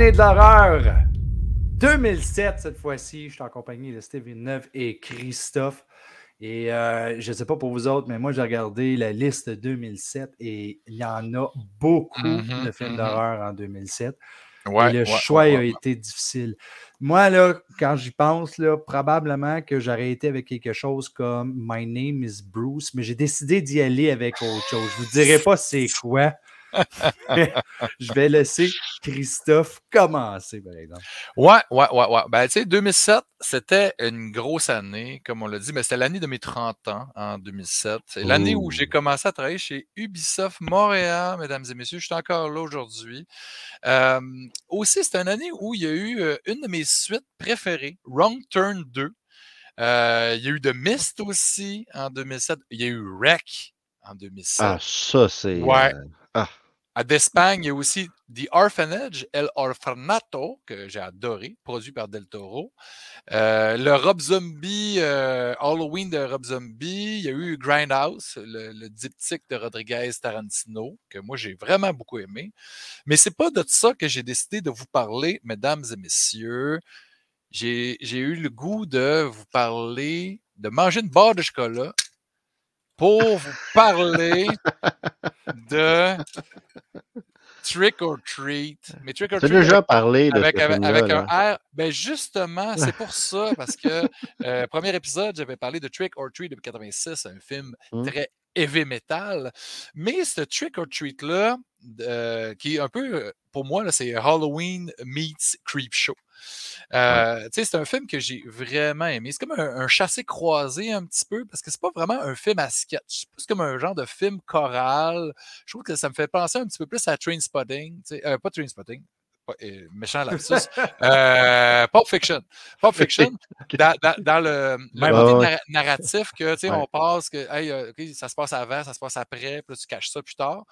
L'année de l'horreur 2007 cette fois-ci. Je suis en compagnie de Steve Villeneuve et Christophe. Et euh, je ne sais pas pour vous autres, mais moi j'ai regardé la liste 2007 et il y en a beaucoup Mhm, de films mhm. d'horreur en 2007. Ouais, et le ouais, choix ouais, a été difficile. Moi, là, quand j'y pense, là, probablement que j'aurais été avec quelque chose comme My Name is Bruce, mais j'ai décidé d'y aller avec autre chose. Je ne vous dirai pas c'est quoi. Je vais laisser Christophe commencer, par exemple. Ouais, ouais, ouais, ouais. Ben, tu sais, 2007, c'était une grosse année, comme on l'a dit, mais c'était l'année de mes 30 ans en 2007. C'est l'année où j'ai commencé à travailler chez Ubisoft Montréal, mesdames et messieurs. Je suis encore là aujourd'hui. Euh, aussi, c'était une année où il y a eu euh, une de mes suites préférées, Wrong Turn 2. Euh, il y a eu The Mist aussi en 2007. Il y a eu Wreck en 2007. Ah, ça, c'est. Ouais. ah, d'Espagne, il y a aussi The Orphanage, El Orfanato, que j'ai adoré, produit par Del Toro. Euh, le Rob Zombie, euh, Halloween de Rob Zombie. Il y a eu Grindhouse, le, le diptyque de Rodriguez Tarantino, que moi j'ai vraiment beaucoup aimé. Mais c'est pas de ça que j'ai décidé de vous parler, mesdames et messieurs. J'ai j'ai eu le goût de vous parler, de manger une barre de chocolat pour vous parler de Trick or Treat. Mais Trick or Tu as Treat déjà parlé de avec, ce avec, avec là. un R. Ben justement, c'est pour ça, parce que euh, premier épisode, j'avais parlé de Trick or Treat de 86, un film Hmm. très heavy metal. Mais ce Trick or Treat-là, euh, qui est un peu, euh, pour moi, c'est Halloween meets Creep Show. Euh, C'est un film que j'ai vraiment aimé. C'est comme un, un chassé-croisé un petit peu, parce que c'est pas vraiment un film à sketch. C'est plus comme un genre de film choral. Je trouve que ça me fait penser un petit peu plus à sais, Euh, pas Trainspotting. pas- euh, méchant lapsus. euh, Pulp Fiction. Pulp Fiction, dans, dans- dans le, le côté ouais. narratif que, tu sais, Ouais. on passe que, hey, euh, ça se passe avant, ça se passe après, puis là, tu caches ça plus tard.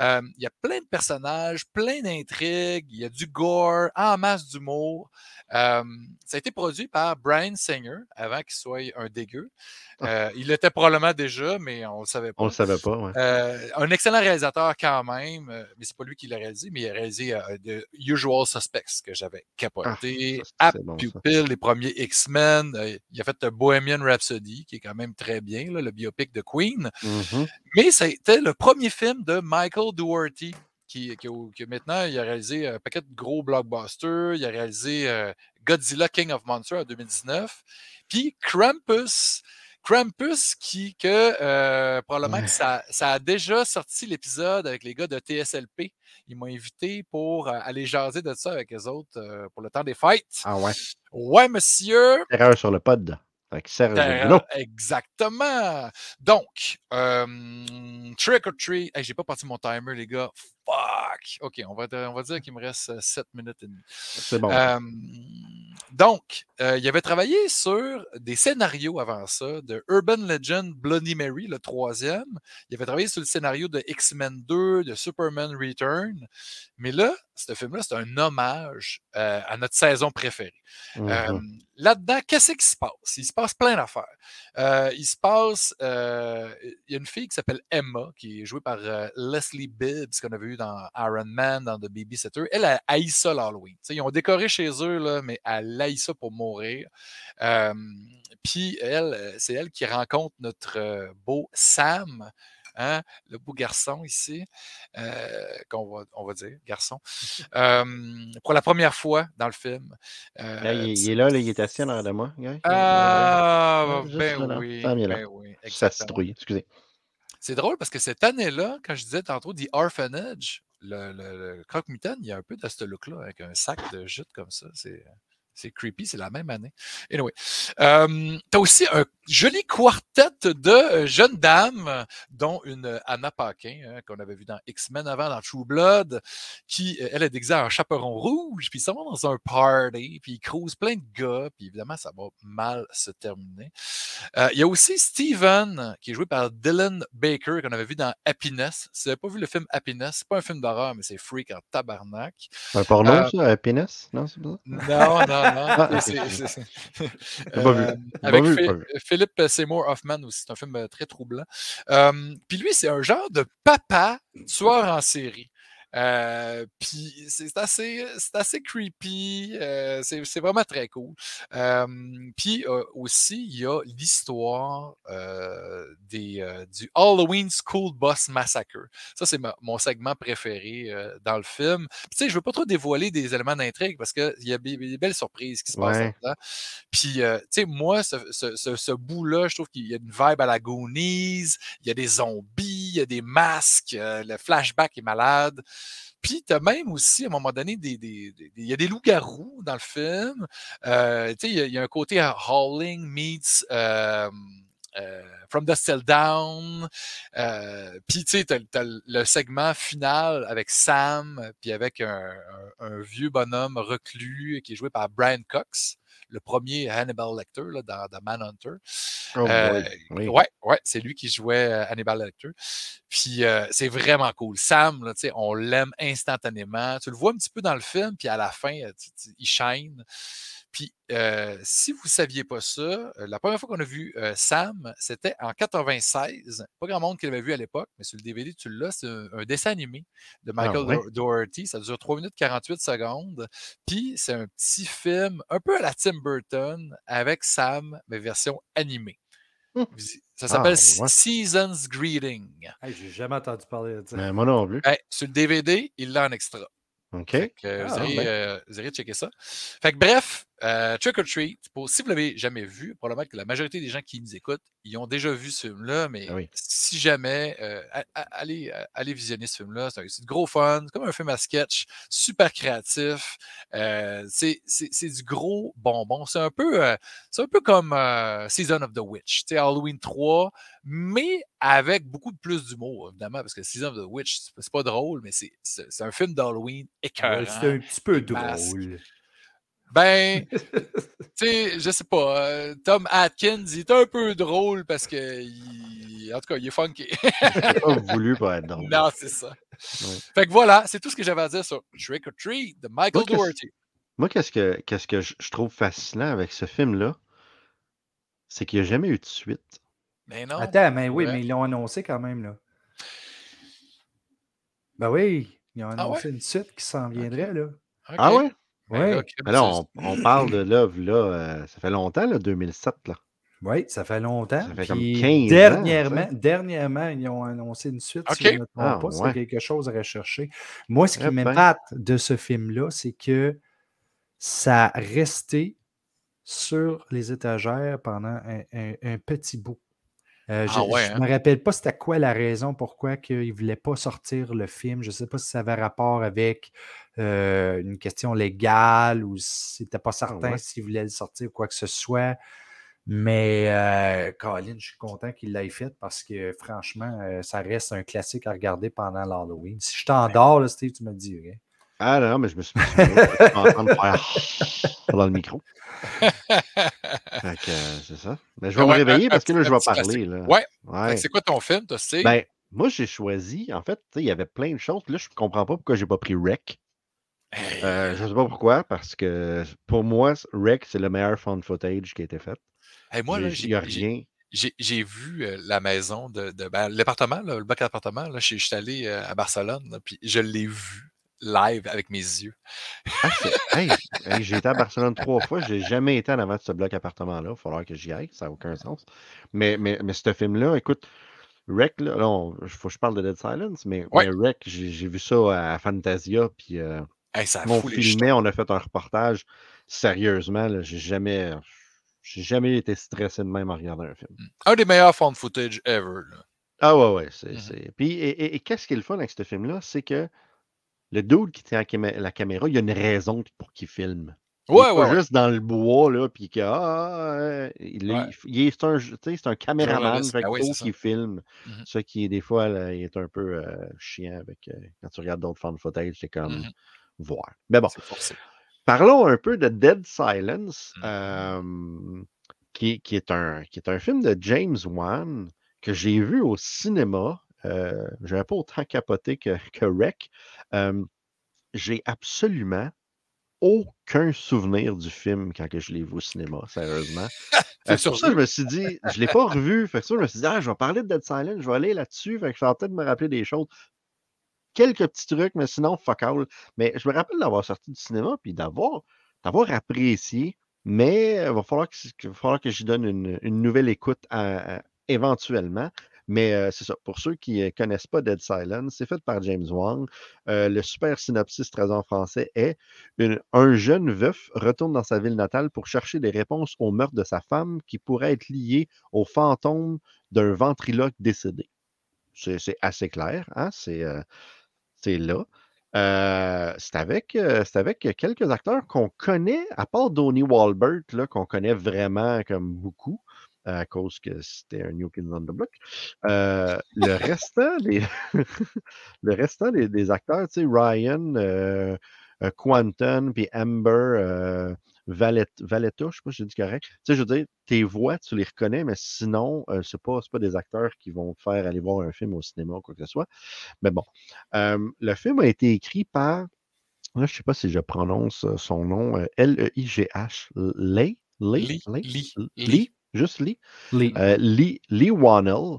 Euh, Il y a plein de personnages, plein d'intrigues, il y a du gore, en masse d'humour. Euh, ça a été produit par Brian Singer avant qu'il soit un dégueu. Euh, il l'était probablement déjà, mais on ne le savait pas. On le savait pas, ouais. Euh, un excellent réalisateur quand même, euh, mais c'est pas lui qui l'a réalisé, mais il a réalisé euh, The Usual Suspects que j'avais capoté. Ah, App bon. Pupil, les premiers X-Men. euh, il a fait euh, Bohemian Rhapsody, qui est quand même très bien, là, le biopic de Queen. Mhm. Mais c'était le premier film de Michael Dougherty, qui, qui, qui maintenant il a réalisé un paquet de gros blockbusters. Il a réalisé euh, Godzilla King of Monsters en 2019. Puis Krampus. Krampus, qui, que euh, probablement Ouais. que ça, ça a déjà sorti l'épisode avec les gars de TSLP. Ils m'ont invité pour euh, aller jaser de ça avec les autres euh, pour le temps des fêtes. Ah ouais. Ouais, monsieur. Erreur sur le pod. Avec Serge. Exactement. Donc, trick or treat. Hey, j'ai pas parti mon timer, les gars. Fuck. OK, on va, on va dire qu'il me reste 7 minutes et demie. C'est bon. Euh, donc, euh, il avait travaillé sur des scénarios avant ça, de Urban Legend Bloody Mary, le troisième. Il avait travaillé sur le scénario de X-Men 2, de Superman Return. Mais là, ce film-là, c'est un hommage euh, à notre saison préférée. Mhm. Euh, Là-dedans, qu'est-ce qui se passe? Il se passe plein d'affaires. Euh, il se passe. euh, il y a une fille qui s'appelle Emma, qui est jouée par euh, Leslie Bibbs, qu'on avait vu dans Iron Man, dans The Babysitter. Elle a haï ça l'Halloween. Ils ont décoré chez eux, là, mais elle haï ça pour mourir. Euh, Puis elle, c'est elle qui rencontre notre euh, beau Sam. hein, le beau garçon ici, euh, qu'on va, on va dire, garçon, euh, pour la première fois dans le film. Euh, Là, il, il est là, là, il est assis en arrière de moi. ah, ben oui. Là. Ben oui, Ça exactement. citrouille, excusez. C'est drôle parce que cette année-là, quand je disais tantôt The Orphanage, le, le, croque-mitaine, il y a un peu de ce look-là, avec un sac de jute comme ça. C'est. C'est creepy, c'est la même année. Anyway. Euh, tu as aussi un joli quartet de euh, jeunes dames, dont une euh, Anna Paquin, hein, qu'on avait vu dans X-Men avant, dans True Blood, qui, euh, elle est déguisée en chaperon rouge, puis ils s'en vont dans un party, puis ils croisent plein de gars, puis évidemment, ça va mal se terminer. Euh, Il y a aussi Steven, qui est joué par Dylan Baker, qu'on avait vu dans Happiness. Si vous n'avez pas vu le film Happiness, c'est pas un film d'horreur, mais c'est freak en tabarnak. Un porno, Euh, ça, Happiness? Non, c'est pas ça? Non, non, non. Ah. Euh, avec. Philippe Seymour Hoffman aussi. C'est un film euh, très troublant. Euh, Puis lui, c'est un genre de papa tueur en série. Euh, puis c'est assez, c'est assez creepy. euh, c'est c'est vraiment très cool. Euh, puis aussi, il y a l'histoire des, du Halloween School Bus Massacre. Ça, c'est mon segment préféré dans le film. Tu sais, je veux pas trop dévoiler des éléments d'intrigue parce qu'il y a des, belles surprises qui se passent Ouais. là-dedans. Puis, tu sais, moi, ce, ce- ce- ce bout-là, je trouve qu'il y a une vibe à la Goonies, il y a des zombies, il y a des masques, le flashback est malade. Puis, tu as même aussi, à un moment donné, il y a des loups-garous dans le film. Euh, il y, a- un côté euh, Howling meets euh, euh, From the Still Down. Puis, tu t'as le segment final avec Sam, puis avec un, un- un vieux bonhomme reclus qui est joué par Brian Cox, le premier Hannibal Lecter là, dans, dans Manhunter. Oh Euh, oui. Ouais, ouais, c'est lui qui jouait euh, Hannibal Lecter. Puis euh, c'est vraiment cool. Sam, là, on l'aime instantanément. Tu le vois un petit peu dans le film, puis à la fin, il shine. Puis euh, si vous ne saviez pas ça, euh, la première fois qu'on a vu euh, Sam, c'était en 96. Pas grand monde qui l'avait vu à l'époque, mais sur le DVD, tu l'as. C'est un, un dessin animé de Michael ouais? Do- Doherty. Ça dure 3 minutes 48 secondes. Puis c'est un petit film un peu à la Tim Burton avec Sam, mais version animée. Hum. Ça s'appelle Ah, ouais. Season's Greeting. Hey, J'ai jamais entendu parler de ça. Mais moi non plus. Hey, sur le DVD, il l'a en extra. OK. Fait que, vous, Ah, irez, ben. euh, vous irez checker ça. Fait que bref, euh, Trick or Treat, pour, si vous l'avez jamais vu, probablement que la majorité des gens qui nous écoutent, ils ont déjà vu ce film-là, mais Ah oui. si jamais, euh, allez, allez visionner ce film-là. C'est du gros fun, c'est comme un film à sketch, super créatif. euh, c'est c'est- c'est du gros bonbon. C'est un peu, c'est un peu comme Season of the Witch, Halloween 3, mais avec beaucoup de plus d'humour, évidemment, parce que Season of the Witch, c'est pas drôle, mais c'est un film d'Halloween écœurant. C'est un petit peu drôle. Ben, tu sais, je sais pas. euh, Tom Atkins, il est un peu drôle parce que, il- en tout cas, il est funky. J'ai pas voulu pour être drôle. non, c'est ça. Ouais. Fait que voilà, c'est tout ce que j'avais à dire sur Trick or Treat de Michael Moi, Doherty. Moi, qu'est-ce que, qu'est-ce que je, trouve fascinant avec ce film-là, c'est qu'il n'y a jamais eu de suite. Mais non. Attends, mais oui, Ouais. mais ils l'ont annoncé quand même, là. Ben oui, ils ont Ah annoncé une suite qui s'en viendrait, là. Ah ouais? Ben Mais là, ça- on, on parle de l'œuvre, là, euh, ça fait longtemps, là, 2007, là. Oui, ça fait longtemps. Ça fait comme Puis 15 ans, dernièrement, dernièrement, ils ont annoncé une suite, si Ok. je ne me trompe Ah, pas. C'est ouais. quelque chose à rechercher. Moi, ce qui Eh ben. m'épate de ce film-là, c'est que ça a resté sur les étagères pendant un, un- un petit bout. Euh, je Ah ouais, ne hein? me rappelle pas c'était quoi la raison pourquoi ils ne voulaient pas sortir le film. Je ne sais pas si ça avait rapport avec euh, une question légale ou si c'était pas certain Ah ouais. s'ils voulaient le sortir ou quoi que ce soit. Mais euh, Colin, je suis content qu'il l'ait fait parce que franchement, euh, ça reste un classique à regarder pendant l'Halloween. Si je t'endors, là, Steve, tu me le dirais. Ah non, mais je me suis mis en train de faire dans le micro. Fait que, euh, c'est ça. Mais je vais Ah me réveiller un- parce que là, je vais parler. Là. Ouais. C'est quoi ton film, toi, Steve? Ben, moi, j'ai choisi, en fait, tu sais, il y avait plein de choses. Là, je comprends pas pourquoi j'ai pas pris Rec. Euh, je sais pas pourquoi, parce que pour moi, Rec, c'est le meilleur found footage qui a été fait. hey, moi, là, Il j'ai n'y a j'ai- rien. j'ai- vu euh, la maison de, de ben, l'appartement, le bloc appartement. Là, je, suis allé euh, à Barcelone, puis je l'ai vu live avec mes yeux. Ah, c'est- hey, hey, j'ai été à Barcelone trois fois. J'ai jamais été en avant de ce bloc appartement-là. Il va falloir que j'y aille. Ça n'a aucun sens. Mais, mais, mais ce film-là, écoute, Rec, là, on- faut que je parle de Dead Silence, mais, Ouais. mais Rec, j'ai j'ai vu ça à Fantasia. Puis euh, Hey, ça a on filmait, on a fait un reportage. Sérieusement, là, j'ai jamais, j'ai jamais été stressé de même en regardant un film. Un des meilleurs found footage ever. là. Ah ouais, ouais. c'est Mhm. c'est- Puis, et, et- et qu'est-ce qui est le fun avec ce film-là? C'est que le dude qui tient la, camé- la caméra, il y a une raison pour qu'il filme. Il est Ouais, pas ouais, ouais. juste dans le bois, là, puis que, ah, euh, il, Ouais. il c'est un, tu sais, c'est un caméraman, fait ben oui, qu'il filme. Mhm. Ce qui des fois, là, il est un peu euh, chiant avec, euh, quand tu regardes d'autres fan footage, c'est comme Mhm. Voir. Mais bon, parlons un peu de Dead Silence, euh, qui, qui est un, qui est un film de James Wan que j'ai vu au cinéma. Euh, J'avais pas autant capoté que, que Rec. Euh, j'ai absolument aucun souvenir du film quand que je l'ai vu au cinéma, sérieusement. C'est pour ça que je me suis dit, je l'ai pas revu. Fait que ça, je me suis dit, ah, je vais parler de Dead Silence, je vais aller là-dessus. Fait que je vais peut-être me rappeler des choses. Quelques petits trucs, mais sinon, fuck all. Mais je me rappelle d'avoir sorti du cinéma puis d'avoir, d'avoir apprécié, mais il va falloir que, va falloir que j'y donne une, une nouvelle écoute éventuellement. Mais euh, c'est ça. Pour ceux qui ne connaissent pas Dead Silence, c'est fait par James Wong. Euh, le super synopsis traduit en français est un jeune veuf retourne dans sa ville natale pour chercher des réponses au meurtre de sa femme qui pourrait être lié au fantôme d'un ventriloque décédé. C'est assez clair, hein? Euh, c'est là. Euh, c'est avec, euh, avec quelques acteurs qu'on connaît, à part Donnie Wahlberg, qu'on connaît vraiment comme beaucoup, à cause que c'était un New Kids on the Block. Euh, le restant des, le restant des, acteurs, tu sais, Ryan, euh, Quantum, puis Amber, Valet- Valletta, je sais pas si j'ai dit correct. Tu sais, je veux dire, tes voix, tu les reconnais, mais sinon, euh, c'est pas, c'est pas des acteurs qui vont te faire aller voir un film au cinéma ou quoi que ce soit. Mais bon, euh, le film a été écrit par, là, je sais pas si je prononce euh, son nom, euh, L-E-I-G-H, Lee, Lee, Lee, Lee, Lee, Lee. juste Lee, Les- euh, Lee, Lee Wannell,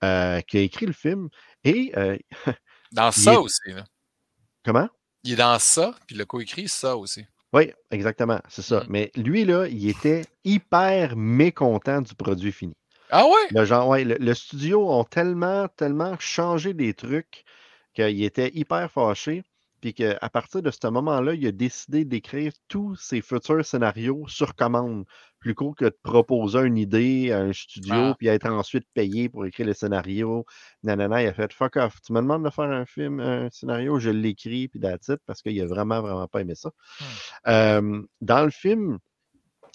qui a écrit le film. Et, Dans ça est- aussi. là. comment? Il est dans ça, puis le co-écrit ça aussi. Oui, exactement, c'est ça. Mm. Mais lui, là, il était hyper mécontent du produit fini. Ah ouais? Le, genre, ouais, le, le studio ont tellement, tellement changé des trucs qu'il était hyper fâché. Puis qu'à partir de ce moment-là, il a décidé d'écrire tous ses futurs scénarios sur commande. Plus court que de proposer une idée à un studio, Ah. puis être ensuite payé pour écrire le scénario. Nanana, il a fait fuck off. Tu me demandes de faire un film, un scénario, je l'écris, puis it, parce qu'il a vraiment, vraiment pas aimé ça. Euh, dans le film,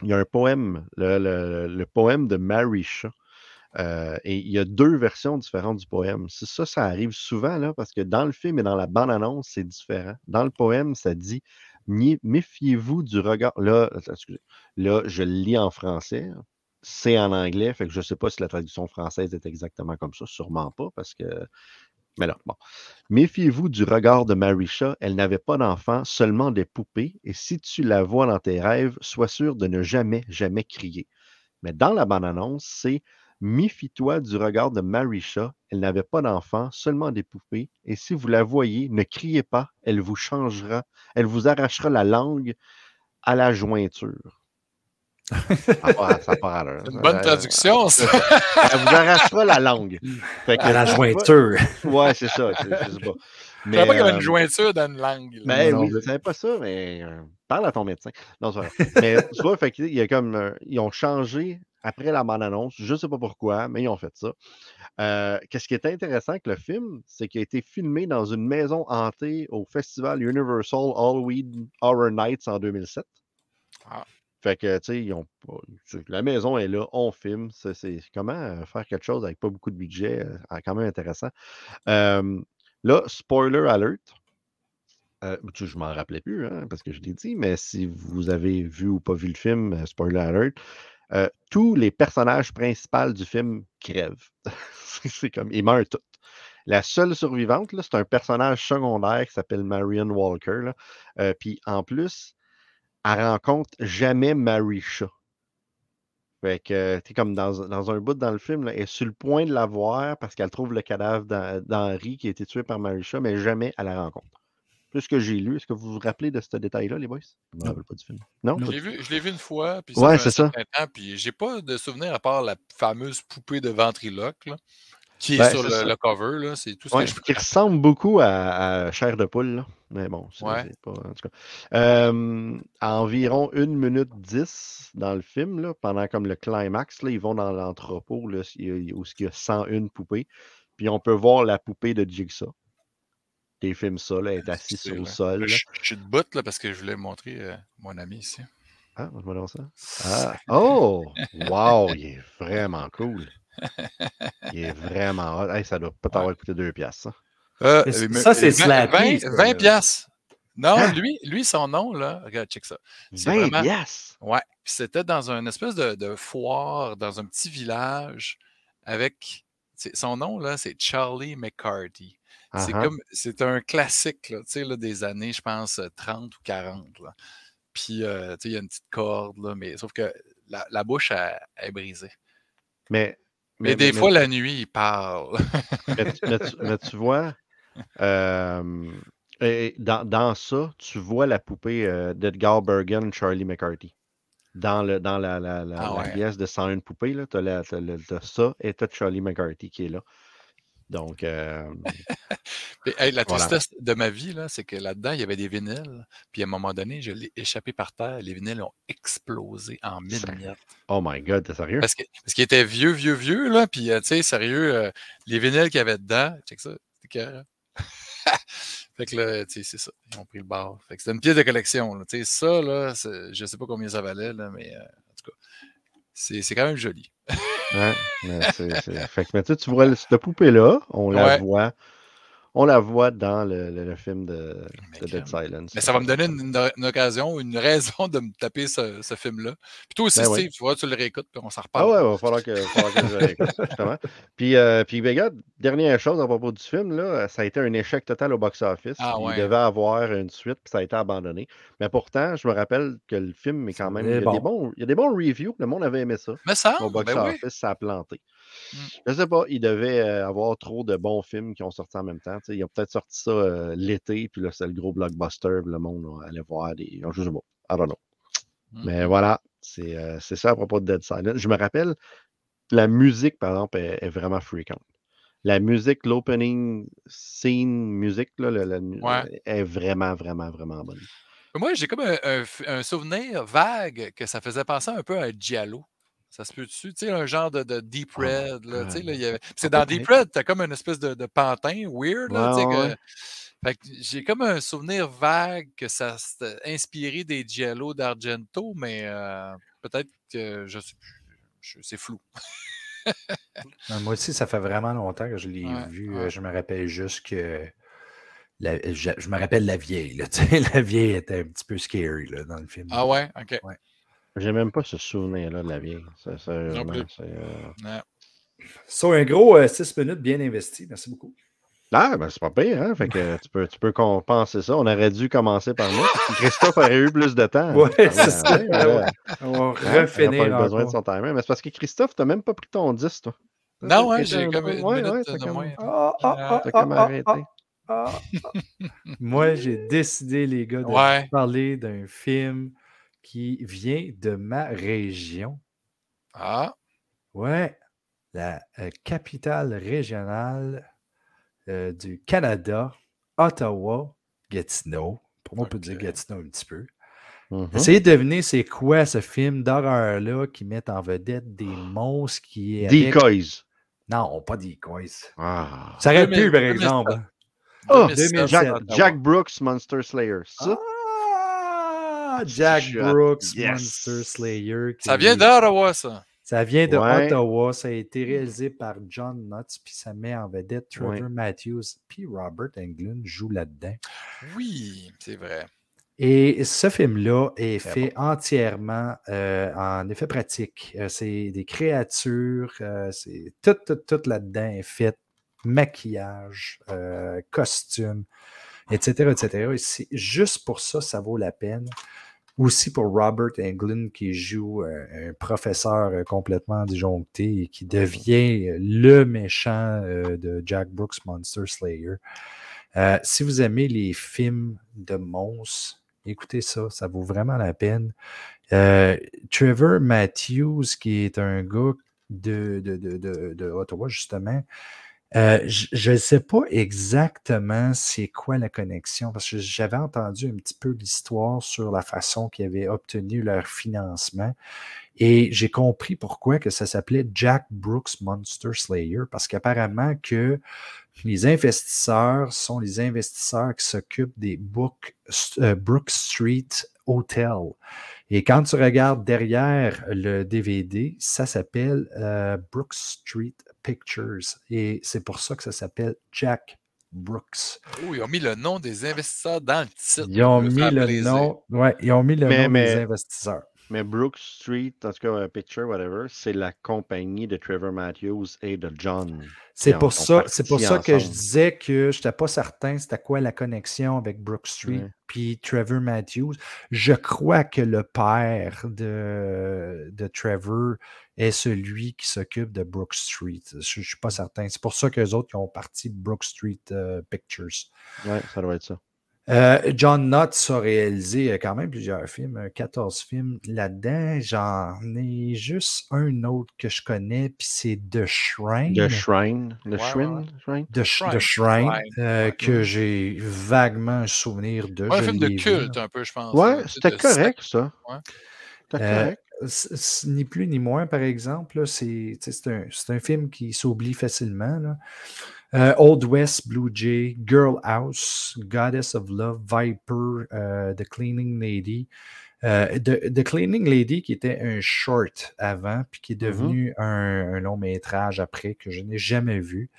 il y a un poème, le, le- le poème de Mary Shaw. Euh, et il y a deux versions différentes du poème. C'est ça, ça arrive souvent, là, parce que dans le film et dans la bande-annonce, c'est différent. Dans le poème, ça dit Méfiez-vous du regard. Là, excusez. là, je lis en français. C'est en anglais, fait que je ne sais pas si la traduction française est exactement comme ça. Sûrement pas, parce que. Mais là, bon. Méfiez-vous du regard de Marisha. Elle n'avait pas d'enfant, seulement des poupées. Et si tu la vois dans tes rêves, sois sûr de ne jamais, jamais crier. Mais dans la bande-annonce, c'est Méfie-toi du regard de Marisha. Elle n'avait pas d'enfant, seulement des poupées. Et si vous la voyez, ne criez pas. Elle vous changera. Elle vous arrachera la langue à la jointure. Ça part, ça part à l'heure. C'est une bonne traduction, ça. Elle vous arrachera la langue. Fait que- à la jointure. Ouais, c'est ça. Sais pas. Je savais pas qu'il y avait euh, une jointure dans une langue. là. ben Non, oui, mais- je savais pas ça, mais euh, parle à ton médecin. Non, c'est vrai. Mais tu vois, fait qu'il y a comme, euh, ils ont changé après la bande-annonce, je sais pas pourquoi, mais ils ont fait ça. Euh, Qu'est-ce qui est intéressant avec le film, c'est qu'il a été filmé dans une maison hantée au festival Universal Halloween Horror Nights en 2007. Ah. Fait que, tu sais, la maison est là, on filme. C'est c'est comment faire quelque chose avec pas beaucoup de budget, quand même intéressant. Euh, là, spoiler alert. Euh, tu- je m'en rappelais plus, hein, parce que je l'ai dit, mais si vous avez vu ou pas vu le film, euh, spoiler alert, euh, tous les personnages principaux du film crèvent. c'est comme, ils meurent tous. La seule survivante, c'est un personnage secondaire qui s'appelle Marion Walker. Euh, Puis en plus, elle rencontre jamais Marisha. Fait que tu comme dans, dans un bout dans le film, là, elle est sur le point de la voir parce qu'elle trouve le cadavre d'Hen- d'Henri qui a été tué par Marisha, mais jamais elle la rencontre. Plus que j'ai lu, est-ce que vous vous rappelez de ce détail-là, les boys? Je rappelle pas du film. Non? Non. Je l'ai vu, une fois, puis Ouais, fait c'est ça. un certain temps, puis j'ai pas de souvenir à part la fameuse poupée de ventriloque, là, qui est Ben, sur le, cover, là, c'est tout ce Ouais, que je qui ressemble beaucoup à, à Chair de poule, là. mais bon, c'est Ouais. pas. En tout cas. Euh, à environ 1 minute 10 dans le film, là, pendant comme le climax, là, ils vont dans l'entrepôt où il y a 101 poupées. Puis on peut voir la poupée de Jigsaw. Des films ça, là, elle est assise sur le sol. Je, je suis debout, là, parce que je voulais montrer euh, mon ami ici. Ah, je me ça. Ah, oh! Wow! Il est vraiment cool. Il est vraiment hot. Hey, ça doit pas t'avoir coûté deux piastres, ça. Euh, ça, c'est 20 Slappy, 20, ça, 20 là. piastres. Non, Hein? lui, lui, son nom, là, regarde, check ça. C'est 20 vraiment- piastres! Ouais. Puis c'était dans une espèce de, de foire, dans un petit village, avec. Son nom, là, c'est Charlie McCarty. C'est Ah, ah. comme. C'est un classique, là, tu sais, là, des années, je pense, euh, 30 ou 40. Là. Puis, euh, tu sais, il y a une petite corde, là, mais sauf que la, la bouche elle- elle est brisée. Mais, Mais, des fois, la nuit, il parle. mais tu- mais vois, Euh, et dans, dans ça, tu vois la poupée euh, d'Edgar Bergen, Charlie McCarthy. Dans, le, dans la, la, la, Ah la pièce de 101 poupées, tu as, ça et tu as Charlie McCarthy qui est là. Donc, euh, Hey, la Voilà. tristesse de ma vie, là, c'est que là-dedans, il y avait des vinyles. Puis à un moment donné, je l'ai échappé par terre. Les vinyles ont explosé en mille miettes. oh my God, t'es sérieux? Parce que- parce qu'ils étaient vieux, vieux, vieux, là. Puis, euh, tu sais, sérieux, euh, les vinyles qu'il y avait dedans, check ça, carré. fait que là, tu sais, c'est ça. Ils ont pris le bar. Fait que c'était une pièce de collection, là. Tu sais, ça, là, c'est- je sais pas combien ça valait, là, mais euh, en tout cas, c'est c'est quand même joli. Ouais, mais c'est- c'est- Fait que, mais tu vois cette poupée-là, on la Ouais. voit. On la voit dans le, le- le film de, Dead. Silence. Mais ça va me donner une, une- une occasion, une raison de me taper ce, ce film-là. Puis toi aussi, Ben. Steve, tu vois, tu le réécoutes, puis on s'en Ah reparle. ouais, il va falloir que, va falloir que je l'écoute, justement. Puis, euh, puis ben, regarde, dernière chose à propos du film, là, ça a été un échec total au box-office. Ah il ouais. devait avoir une suite, puis ça a été abandonné. Mais pourtant, je me rappelle que le film est quand même. Il y, a bon. des bons, il y a des bons reviews. Le monde avait aimé ça. Mais ça, Au ben oui. box-office, ça a planté. Mm. Je sais pas, il devait euh, avoir trop de bons films qui ont sorti en même temps. Sais, ils ont peut-être sorti ça euh, l'été, puis là, c'est le gros blockbuster, le monde allait voir des. Je sais pas. I don't know. Mm. Mais voilà, c'est euh, c'est ça à propos de Dead Silence. Je me rappelle, la musique, par exemple, est, est vraiment fréquente. La musique, l'opening scene musique, là, le- le- Ouais. est vraiment, vraiment, vraiment bonne. Moi, j'ai comme un, un souvenir vague que ça faisait penser un peu à Giallo. Ça se peut-tu? Tu sais, un genre de, de Deep my Red. là, tu sais, God. là, il y avait- C'est dans Deep. Red, t'as comme une espèce de, de pantin weird. Là, tu sais, Ouais, que- ouais. J'ai comme un souvenir vague que ça s'était inspiré des Giallo d'Argento, mais euh, peut-être que je sais plus. C'est flou. Euh, Moi aussi, ça fait vraiment longtemps que je l'ai Ouais, vu. ouais. Euh, Je me rappelle juste que. la- je, je me rappelle la vieille. Là, tu sais, la vieille était un petit peu scary là, dans le film. Ah ouais? OK. J'ai même pas ce souvenir-là de la vieille. Ça, plus. c'est, euh. So, un gros 6 minutes bien investi. Merci beaucoup. Ah, ben c'est pas pire, hein? Fait que tu peux, tu peux compenser ça. On aurait dû commencer par que Christophe aurait eu plus de temps. Ouais, Ah, c'est ça. ouais, ouais. On va Hein? Il refinir pas eu besoin de son timer. Mais c'est parce que Christophe, t'as même pas pris ton 10, toi. Non, ouais, j'ai un comme une ouais, minute de comme- moins. Ah, ah, ah, T'as ah, comme ah, arrêté. ah, ah, ah. Moi, j'ai décidé, les gars, de parler d'un film qui vient de ma région. Ah, Ouais, la euh, capitale régionale euh, du Canada, Ottawa, Gatineau. Pour moi, on peut dire. Gatineau un petit peu. Mhm. Essayez de deviner c'est quoi ce film d'horreur-là qui met en vedette des monstres qui. Decoys. Non, pas Decoys. Ah. Ça aurait 2000, pu, par 2007. exemple. hein. Oh, 2007, Jack, Ottawa. Jack Brooks, Monster Slayer. Ça, Ah, Jack Shot. Brooks, Yes. Monster Slayer. qui Ça vient d'Ottawa, ça. Ça vient de Ouais. Ottawa. Ça a été réalisé par John Knotts, puis ça met en vedette Trevor Ouais. Matthews, puis Robert Englund joue là-dedans. Oui, c'est vrai. Et ce film-là est fait entièrement euh, en effet pratique. Euh, c'est des créatures, euh, c'est tout, tout, tout là-dedans est fait. Maquillage, euh, costume, etc., etc. Et c'est juste pour ça, ça vaut la peine. Aussi pour Robert Englund qui joue euh, un professeur euh, complètement disjoncté et qui devient euh, le méchant de Jack Brooks Monster Slayer. Euh, si vous aimez les films de monstres, écoutez ça, ça vaut vraiment la peine. Euh, Trevor Matthews, qui est un gars de, de- de Ottawa, justement, euh, je ne sais pas exactement c'est quoi la connexion, parce que j'avais entendu un petit peu l'histoire sur la façon qu'ils avaient obtenu leur financement. Et j'ai compris pourquoi que ça s'appelait Jack Brooks Monster Slayer, parce qu'apparemment que les investisseurs sont les investisseurs qui s'occupent des Book, euh, Brook Street Hotel. Et quand tu regardes derrière le DVD, ça s'appelle euh, Brook Street Pictures. Et c'est pour ça que ça s'appelle Jack Brooks. Oh, ils ont mis le nom des investisseurs dans le titre. Ils ont mis le plaisir. nom, ouais, ils ont mis le Mais- nom mais- des investisseurs. Mais Brook Street, en tout cas, Picture, whatever, c'est la compagnie de Trevor Matthews et de John. C'est pour ça, c'est pour ça que je disais que je n'étais pas certain c'était quoi la connexion avec Brook Street puis Trevor Matthews. Je crois que le père de, de Trevor est celui qui s'occupe de Brook Street. Je ne suis pas certain. C'est pour ça qu'eux autres ils ont parti Brook Street euh, Pictures. Ouais, ça doit être ça. Euh, John Knotts a réalisé euh, quand même plusieurs films, euh, 14 films là-dedans. J'en ai juste un autre que je connais, puis c'est The Shrine. The Shrine? The Ouais, Shrine? ouais. The, Sh- Shrine, The Shrine, euh, que j'ai vaguement un souvenir de. Ouais, un film de vu, culte, là. un peu, je pense. Ouais, c'était correct, ça. Ouais. C'était Euh, correct. ni plus ni moins, par exemple. C'est un, c'est un film qui s'oublie facilement. là. Euh, Old West, Blue Jay, Girl House, Goddess of Love, Viper, euh, The Cleaning Lady. Euh, The, The Cleaning Lady, qui était un short avant, puis qui est Mhm. devenu un, un long métrage après, que je n'ai jamais vu.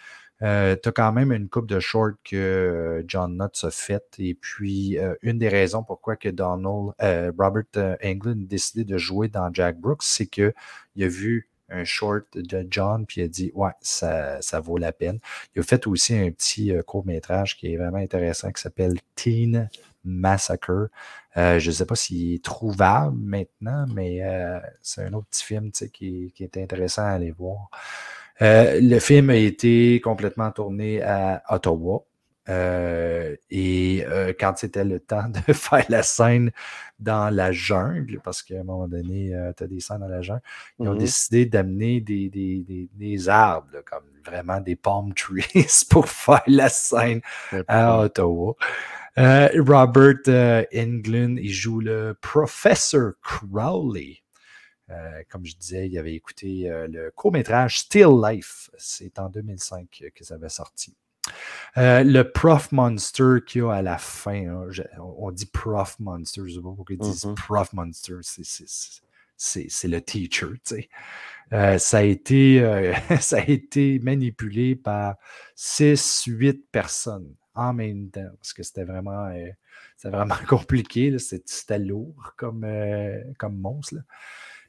Euh, tu as quand même une coupe de shorts que John Knotts a fait. Et puis, euh, une des raisons pourquoi que Donald, euh, Robert Englund a décidé de jouer dans Jack Brooks, c'est qu'il a vu un short de John, puis il a dit Ouais, ça, ça vaut la peine. Il a fait aussi un petit euh, court-métrage qui est vraiment intéressant qui s'appelle Teen Massacre. Euh, je ne sais pas s'il est trouvable maintenant, mais euh, c'est un autre petit film qui, qui est intéressant à aller voir. Euh, le film a été complètement tourné à Ottawa. Euh, et euh, quand c'était le temps de faire la scène dans la jungle, parce qu'à un moment donné, tu as des scènes dans la jungle, ils ont Mhm. décidé d'amener des, des, des, des arbres, là, comme vraiment des palm trees, pour faire la scène Mais à? Ottawa. Euh, Robert euh, Englund, il joue le Professor Crowley. Euh, comme je disais, il avait écouté euh, le court-métrage Still Life. C'est en 2005 que ça avait sorti. Euh, le Prof Monster qu'il y a à la fin, hein, je- on dit Prof Monster, je ne sais pas pourquoi ils disent Mhm. Prof Monster, c'est- le teacher, tu sais. Euh, ça, a été, euh, ça a été manipulé par 6-8 personnes en même temps, parce que c'était vraiment, vraiment compliqué, c'était lourd comme, comme monstre. là.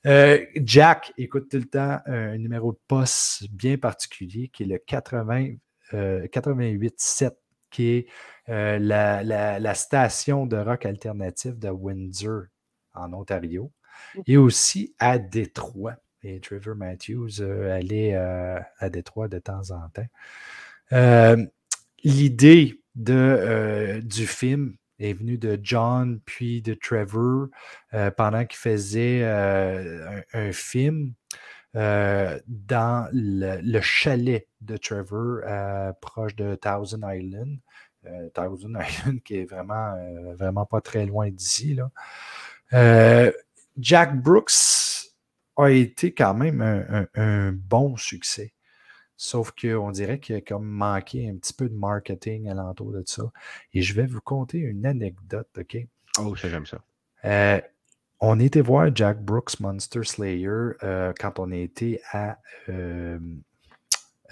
Euh, Jack écoute tout le temps un numéro de poste bien particulier qui est le 80, euh, 88-7, qui est euh, la, la- la station de rock alternatif de Windsor en Ontario et aussi à Détroit. Et Trevor Matthews euh, allait euh, à Détroit de temps en temps. L'idée du film est venue de John puis de Trevor euh, pendant qu'ils faisaient euh, un, un film euh, dans le, le chalet de Trevor euh, proche de Thousand Island. Euh, Thousand Island qui est vraiment, vraiment pas très loin d'ici. là. Jack Brooks a été quand même un, un- un bon succès. Sauf qu'on dirait qu'il a comme manqué un petit peu de marketing alentour de ça. Et je vais vous conter une anecdote, OK? Oh, ça, j'aime ça. On était voir Jack Brooks Monster Slayer euh, quand on était à euh,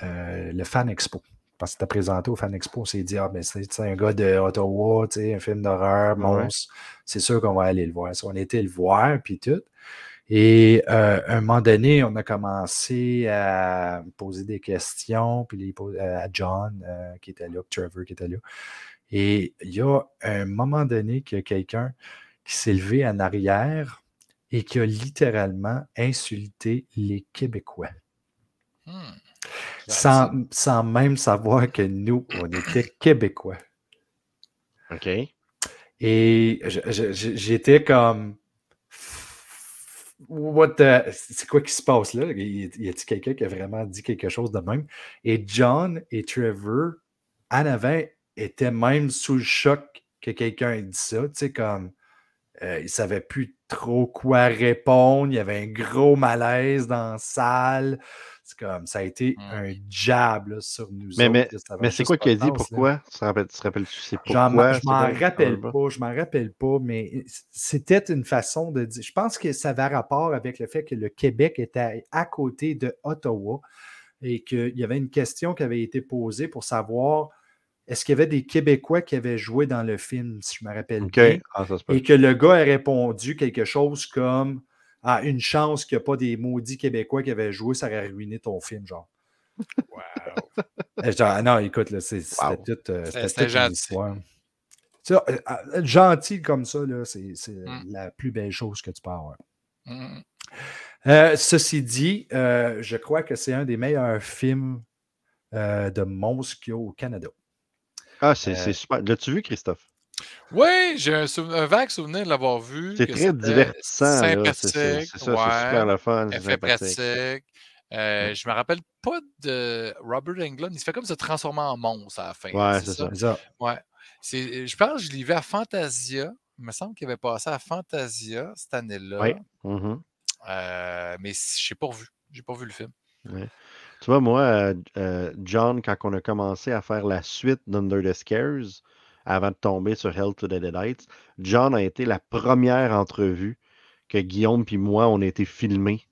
euh, le Fan Expo. Parce que c'était présenté au Fan Expo, on s'est dit, ah, ben, c'est un gars de Ottawa, un film d'horreur, ouais. monstre. C'est sûr qu'on va aller le voir. On était le voir, puis tout. Et euh, à un moment donné, on a commencé à poser des questions, puis les à John euh, qui était là, Trevor qui était là. Et il y a un moment donné a quelqu'un qui s'est levé en arrière et qui a littéralement insulté les Québécois. Hmm. Sans, sans même savoir que nous, on était Québécois. OK. Et j'étais comme. What the- C'est quoi qui se passe là? Y y a-t-il quelqu'un qui a vraiment dit quelque chose de même? Et John et Trevor, en avant, étaient même sous le choc que quelqu'un ait dit ça. Tu sais, comme. Euh, ils ne savaient plus trop quoi répondre. Il y avait un gros malaise dans la salle. C'est comme. Ça a été Mm. un jab là, sur nous Mais, autres. mais, mais c'est quoi pas qu'il a dit? là. Pourquoi? Tu te rappelles- tu te pourquoi? je m'en rappelle Ah, pas, je m'en rappelle pas, mais c'était une façon de dire. Je pense que ça avait rapport avec le fait que le Québec était à, à côté de Ottawa et qu'il y avait une question qui avait été posée pour savoir est-ce qu'il y avait des Québécois qui avaient joué dans le film, si je me rappelle bien, Ah, et que le gars a répondu quelque chose comme Ah, une chance qu'il n'y a pas des maudits Québécois qui avaient joué, ça aurait ruiné ton film, genre. Wow. Genre, ah non, écoute, c'était Wow. tout. euh, C'était- gentil. Ça, euh, euh, être gentil comme ça, là, c'est c'est Mm. la plus belle chose que tu peux avoir. Mm. Euh, ceci dit, euh, je crois que c'est un des meilleurs films euh, de monstres qu'il y a au Canada. Ah, c'est Euh, c'est super. L'as-tu vu, Christophe? Oui, j'ai un, vague souvenir de l'avoir vu. C'est très divertissant. Sympathique. c'est ça, c'est ouais, super le fun. Effet pratique. Euh, Ouais. Je me rappelle pas de Robert Englund. Il se fait comme se transformer en monstre à la fin. Ouais, c'est ça? Ouais. Je pense que je l'ai vu à Fantasia. Il me semble qu'il avait passé à Fantasia cette année-là. Oui. Mhm. Euh, mais je n'ai pas revu. J'ai pas vu le film. Tu vois, moi, euh, euh, John, quand on a commencé à faire la suite d'Under the Scares, avant de tomber sur Hell to the Deadites, John a été la première entrevue que Guillaume puis moi, on a été filmés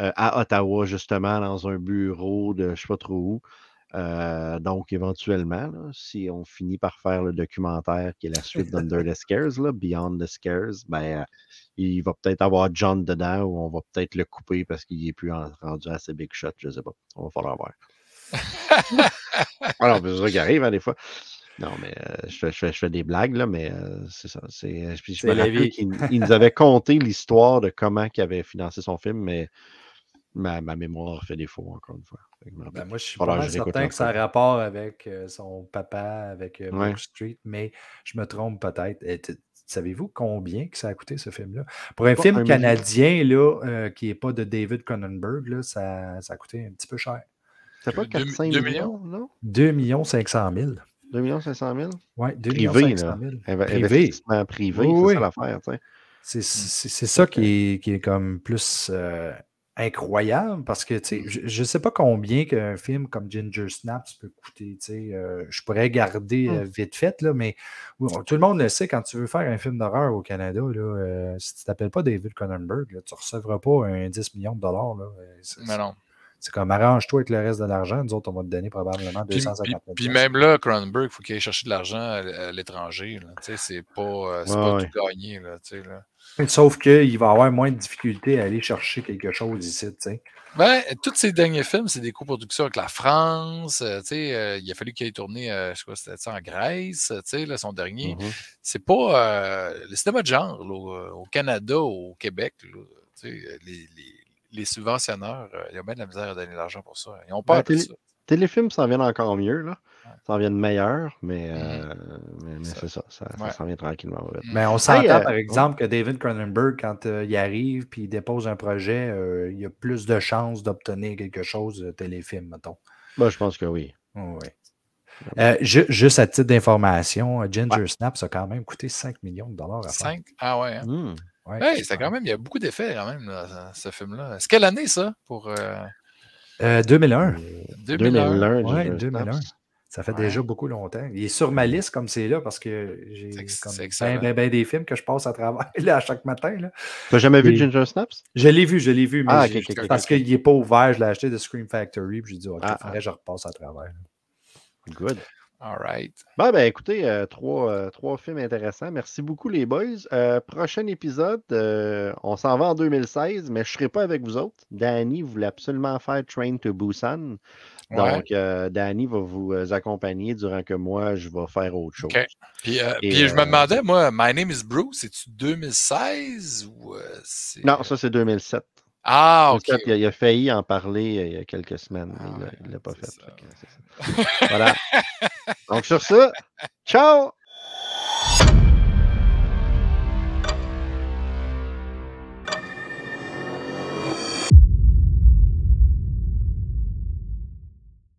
euh, à Ottawa, justement, dans un bureau de je sais pas trop où. Euh, donc, éventuellement, là, si on finit par faire le documentaire qui est la suite d'Under the Scares, là, Beyond the Scares, ben, euh, il va peut-être avoir John dedans ou on va peut-être le couper parce qu'il n'est plus en- rendu assez big shot, je sais pas. On va falloir voir. Alors, c'est ça qui arrive, hein, des fois. Non, mais euh, je, fais, je, je des blagues, là, mais euh, c'est ça. C'est, je C'est me la vie. il nous avait conté l'histoire de comment il avait financé son film, mais ma, ma mémoire fait défaut, encore une fois. Rappelle Ben, moi, je suis pas certain que ça a rapport avec euh, son papa, avec euh, Ouais. Brook Street, mais je me trompe peut-être. Savez-vous combien que ça a coûté ce film-là? Pour un Pas film un canadien là, euh, qui n'est pas de David Cronenberg, là, ça, ça a coûté un petit peu cher. C'était pas Deux- 400 deux millions, non? 2 500 000. 2 millions 500 000? Oui, 2 Privé, 500 là. 000. Inve- Privé. Investissement privé, Oui, c'est oui. ça l'affaire, tu sais. C'est c'est- c'est ça qui est, qui est comme plus euh, incroyable parce que, tu sais, Mm. je ne sais pas combien qu'un film comme Ginger Snaps peut coûter, tu sais. euh, je pourrais garder Mm. euh, vite fait, là, mais tout le monde le sait, quand tu veux faire un film d'horreur au Canada, là, euh, si tu t'appelles pas David Cronenberg, tu ne recevras pas un 10 millions de dollars. là. C'est Mais non. c'est comme arrange-toi avec le reste de l'argent, nous autres, on va te donner probablement Puis, 250 puis- 000 puis même là, Cronenberg, il faut qu'il aille chercher de l'argent à, l'étranger. là. Tu sais, C'est pas, c'est Ouais, pas ouais. tout gagné. Là, tu sais, là. Sauf qu'il va avoir moins de difficultés à aller chercher quelque chose ici, tu sais. Ben, tous ces derniers films, c'est des coproductions avec la France. euh, tu sais, euh, il a fallu qu'il aille tourner, euh, je sais pas, c'était ça, en Grèce, tu sais, là, son dernier. Mhm. C'est pas euh, le cinéma de genre là, au, au Canada, au Québec. là, tu sais, les, les, les subventionneurs, euh, ils ont bien de la misère à donner de l'argent pour ça. Ils ont peur Ben, de télé- ça. Téléfilms s'en viennent encore mieux, là. Ouais. S'en viennent meilleurs, mais, Mhm. euh, mais, mais Ça- c'est ça, ça, ça ouais. s'en vient tranquillement. ouais. Mais on s'entend, euh, par ouais. exemple, que David Cronenberg, quand euh, il arrive puis il dépose un projet, euh, il y a plus de chances d'obtenir quelque chose de téléfilm, mettons. Ben, je pense que oui. Oui. Euh, ju- juste à titre d'information, Ginger Snaps a quand même coûté 5 millions de dollars à faire. Cinq? Ah ouais. hein. Ouais, Hey, c'est c'est quand même, il y a beaucoup d'effets quand même, là, ce film-là. C'est quelle année ça pour euh, Euh, 2001. 2001? 2001, Ouais, Ginger 2001. Ça fait Ouais. déjà beaucoup longtemps. Il est sur ma liste comme c'est là parce que j'ai ben, ben, ben des films que je passe à travers là, à chaque matin. Là. T'as jamais vu Ginger Snaps? Je l'ai vu, je l'ai vu, mais Ah, parce qu'il n'est pas ouvert, je l'ai acheté de Scream Factory, puis j'ai dit, OK, il Ah, faudrait que je repasse à travers. Good. All right. Bon, ben écoutez, euh, trois, euh, trois films intéressants. Merci beaucoup, les boys. Euh, prochain épisode, euh, on s'en va en 2016, mais je ne serai pas avec vous autres. Danny voulait absolument faire Train to Busan. Ouais. Donc, euh, Danny va vous euh, accompagner durant que moi, je vais faire autre chose. Puis, euh, Et, puis je me demandais, moi, My Name is Bruce, c'est-tu 2016 ou. Non, ça, c'est 2007. Ah, OK. 2007, il, a, il a failli en parler il y a quelques semaines, mais Ah il ne l'a pas fait. ça. Ça. voilà. Donc, sur ça, ciao!